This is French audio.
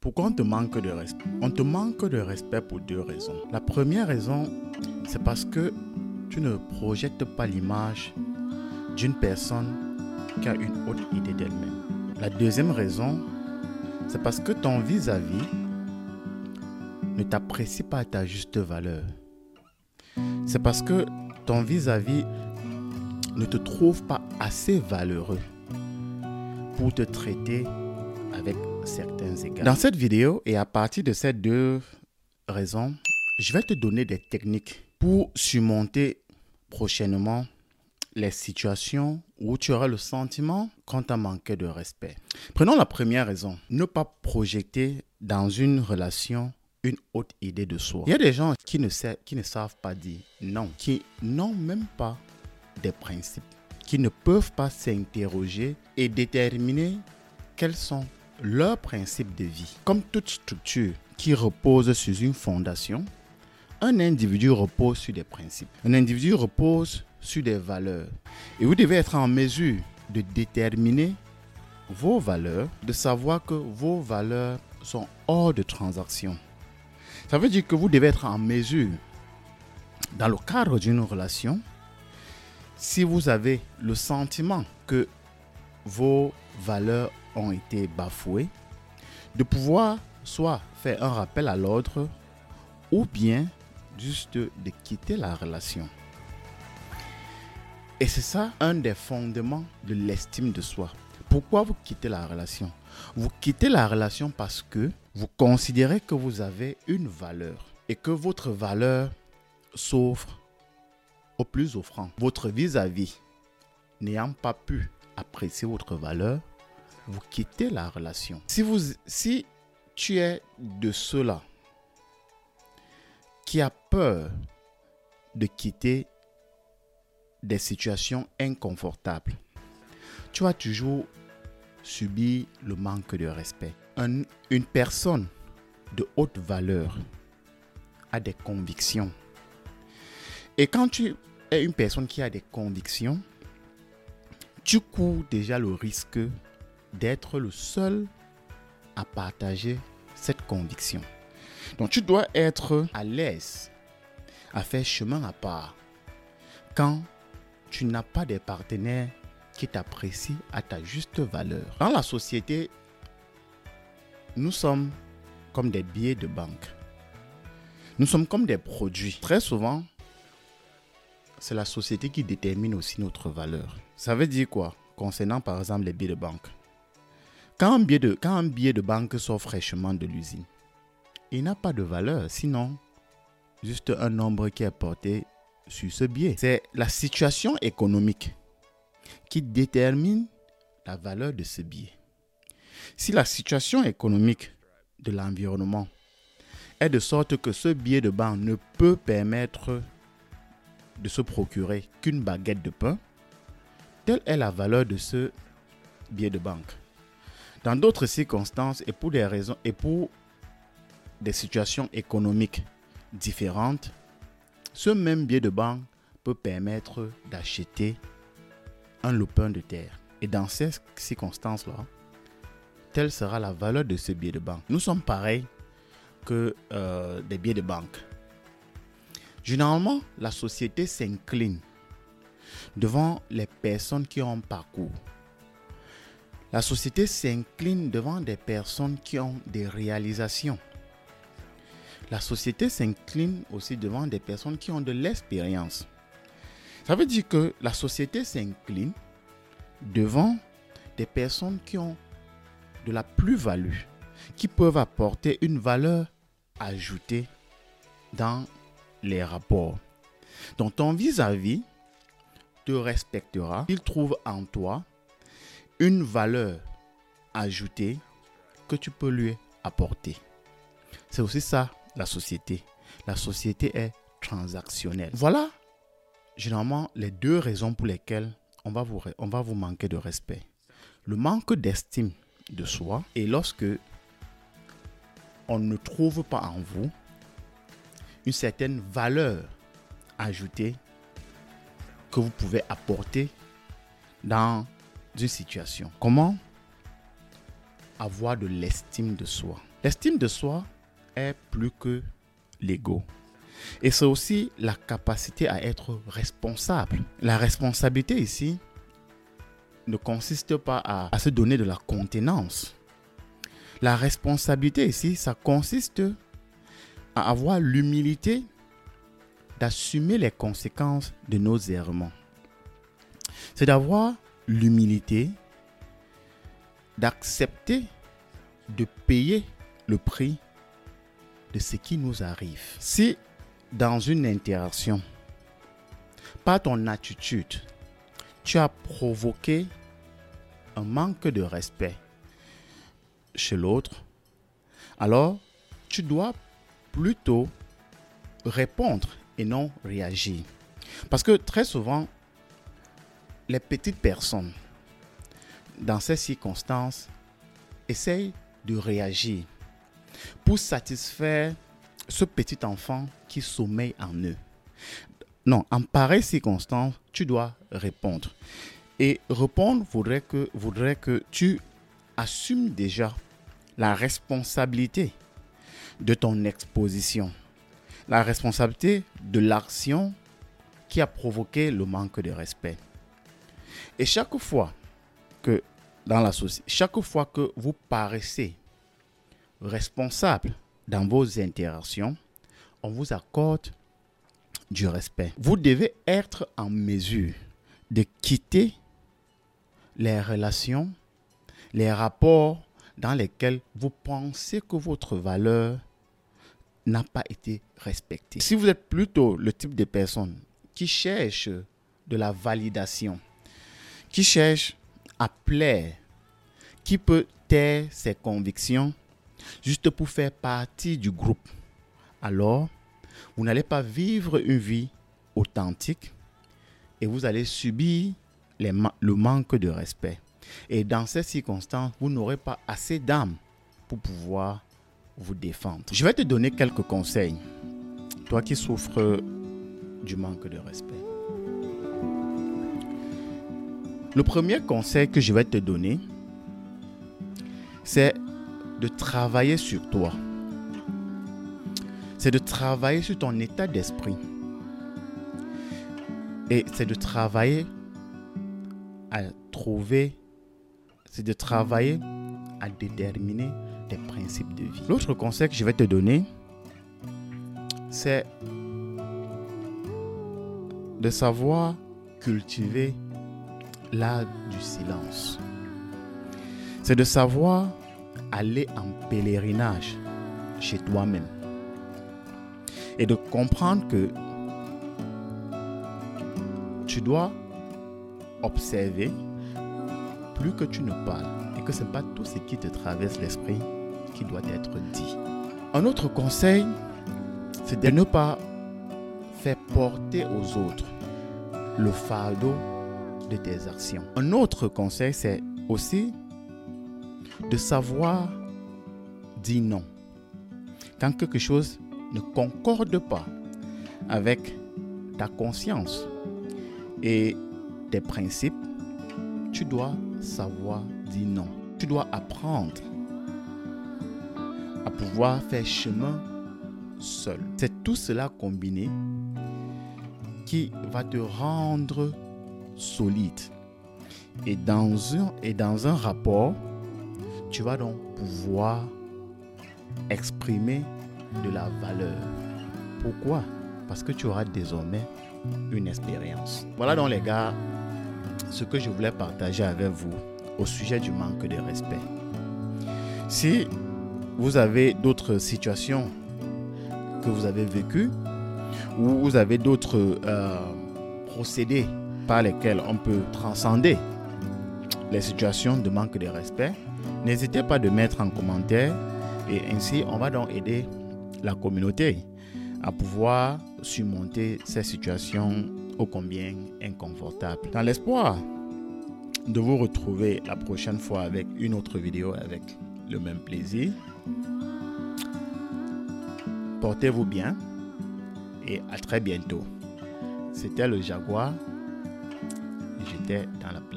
Pourquoi on te manque de respect? On te manque de respect pour deux raisons. La première raison, c'est parce que tu ne projettes pas l'image d'une personne qui a une autre idée d'elle-même. La deuxième raison, c'est parce que ton vis-à-vis ne t'apprécie pas à ta juste valeur. C'est parce que ton vis-à-vis ne te trouve pas assez valeureux pour te traiter avec certains égards. Dans cette vidéo et à partir de ces deux raisons, je vais te donner des techniques pour surmonter prochainement les situations où tu auras le sentiment qu'on t'a manqué de respect. Prenons la première raison, ne pas projeter dans une relation une haute idée de soi. Il y a des gens qui ne, savent, pas dire non, qui n'ont même pas des principes, qui ne peuvent pas s'interroger et déterminer quels sont leurs principes de vie. Comme toute structure qui repose sur une fondation, un individu repose sur des principes. Un individu repose sur des valeurs. Et vous devez être en mesure de déterminer vos valeurs, de savoir que vos valeurs sont hors de transaction. Ça veut dire que vous devez être en mesure, dans le cadre d'une relation, si vous avez le sentiment que vos valeurs ont été bafouées, de pouvoir soit faire un rappel à l'ordre ou bien juste de quitter la relation. Et c'est ça un des fondements de l'estime de soi. Pourquoi vous quittez la relation? Vous quittez la relation parce que vous considérez que vous avez une valeur et que votre valeur s'offre au plus offrant. Votre vis-à-vis n'ayant pas pu apprécier votre valeur, vous quittez la relation. Si, vous, si tu es de ceux-là qui a peur de quitter des situations inconfortables, tu vas toujours subir le manque de respect. une personne de haute valeur a des convictions. Et quand tu es une personne qui a des convictions, tu cours déjà le risque d'être le seul à partager cette conviction. Donc tu dois être à l'aise à faire chemin à part quand tu n'as pas des partenaires qui t'apprécient à ta juste valeur. Dans la société, nous sommes comme des billets de banque. Nous sommes comme des produits. Très souvent, c'est la société qui détermine aussi notre valeur. Ça veut dire quoi? Concernant par exemple les billets de banque. Quand un billet de, quand un billet de banque sort fraîchement de l'usine, il n'a pas de valeur, sinon juste un nombre qui est porté sur ce billet. C'est la situation économique qui détermine la valeur de ce billet. Si la situation économique de l'environnement est de sorte que ce billet de banque ne peut permettre de se procurer qu'une baguette de pain, telle est la valeur de ce billet de banque. Dans d'autres circonstances et pour des raisons et pour des situations économiques différentes, ce même billet de banque peut permettre d'acheter un lopin de terre. Et dans ces circonstances-là, telle sera la valeur de ce billet de banque. Nous sommes pareils que euh, des billets de banque. Généralement, la société s'incline devant les personnes qui ont un parcours, la société s'incline devant des personnes qui ont des réalisations. La société s'incline aussi devant des personnes qui ont de l'expérience. Ça veut dire que la société s'incline devant des personnes qui ont de la plus-value, qui peuvent apporter une valeur ajoutée dans les rapports. Donc ton vis-à-vis te respectera, il trouve en toi une valeur ajoutée que tu peux lui apporter. C'est aussi ça la société. La société est transactionnelle. Voilà généralement les deux raisons pour lesquelles on va vous, on va vous manquer de respect. Le manque d'estime de soi et lorsque on ne trouve pas en vous une certaine valeur ajoutée que vous pouvez apporter dans d'une situation. Comment avoir de l'estime de soi? L'estime de soi est plus que l'ego. Et c'est aussi la capacité à être responsable. La responsabilité ici ne consiste pas à, se donner de la contenance. La responsabilité ici, ça consiste à avoir l'humilité d'assumer les conséquences de nos errements. C'est d'avoir l'humilité d'accepter de payer le prix de ce qui nous arrive. Si dans une interaction, par ton attitude, tu as provoqué un manque de respect chez l'autre, alors tu dois plutôt répondre et non réagir. Parce que très souvent, les petites personnes, dans ces circonstances, essayent de réagir pour satisfaire ce petit enfant qui sommeille en eux. Non, en pareille circonstance, tu dois répondre. Et répondre voudrait que, voudrait que tu assumes déjà la responsabilité de ton exposition, la responsabilité de l'action qui a provoqué le manque de respect. Et chaque fois que dans la société, chaque fois que vous paraissez responsable dans vos interactions, on vous accorde du respect. Vous devez être en mesure de quitter les relations, les rapports dans lesquels vous pensez que votre valeur n'a pas été respectée. Si vous êtes plutôt le type de personne qui cherche de la validation, qui cherche à plaire, qui peut taire ses convictions juste pour faire partie du groupe, alors vous n'allez pas vivre une vie authentique et vous allez subir le manque de respect. Et dans ces circonstances, vous n'aurez pas assez d'âme pour pouvoir vous défendre. Je vais te donner quelques conseils, toi qui souffres du manque de respect. Le premier conseil que je vais te donner, c'est de travailler sur toi. C'est de travailler sur ton état d'esprit. Et c'est de travailler à trouver, c'est de travailler à déterminer des principes de vie. L'autre conseil que je vais te donner, c'est de savoir cultiver l'art du silence. C'est de savoir aller en pèlerinage chez toi-même et de comprendre que tu dois observer plus que tu ne parles et que ce n'est pas tout ce qui te traverse l'esprit qui doit être dit. Un autre conseil, c'est de ne pas faire porter aux autres le fardeau tes actions. Un autre conseil, c'est aussi de savoir dire non. Quand quelque chose ne concorde pas avec ta conscience et tes principes, tu dois savoir dire non. Tu dois apprendre à pouvoir faire chemin seul. C'est tout cela combiné qui va te rendre solide. Et dans un, rapport, tu vas donc pouvoir exprimer de la valeur. Pourquoi? Parce que tu auras désormais une expérience. Voilà donc les gars ce que je voulais partager avec vous au sujet du manque de respect. Si vous avez d'autres situations que vous avez vécues ou vous avez d'autres euh, procédés par lesquels on peut transcender les situations de manque de respect, n'hésitez pas de mettre en commentaire et ainsi on va donc aider la communauté à pouvoir surmonter ces situations ô combien inconfortables. Dans l'espoir de vous retrouver la prochaine fois avec une autre vidéo avec le même plaisir. Portez-vous bien et à très bientôt. C'était le Jaguar. J'étais dans la place.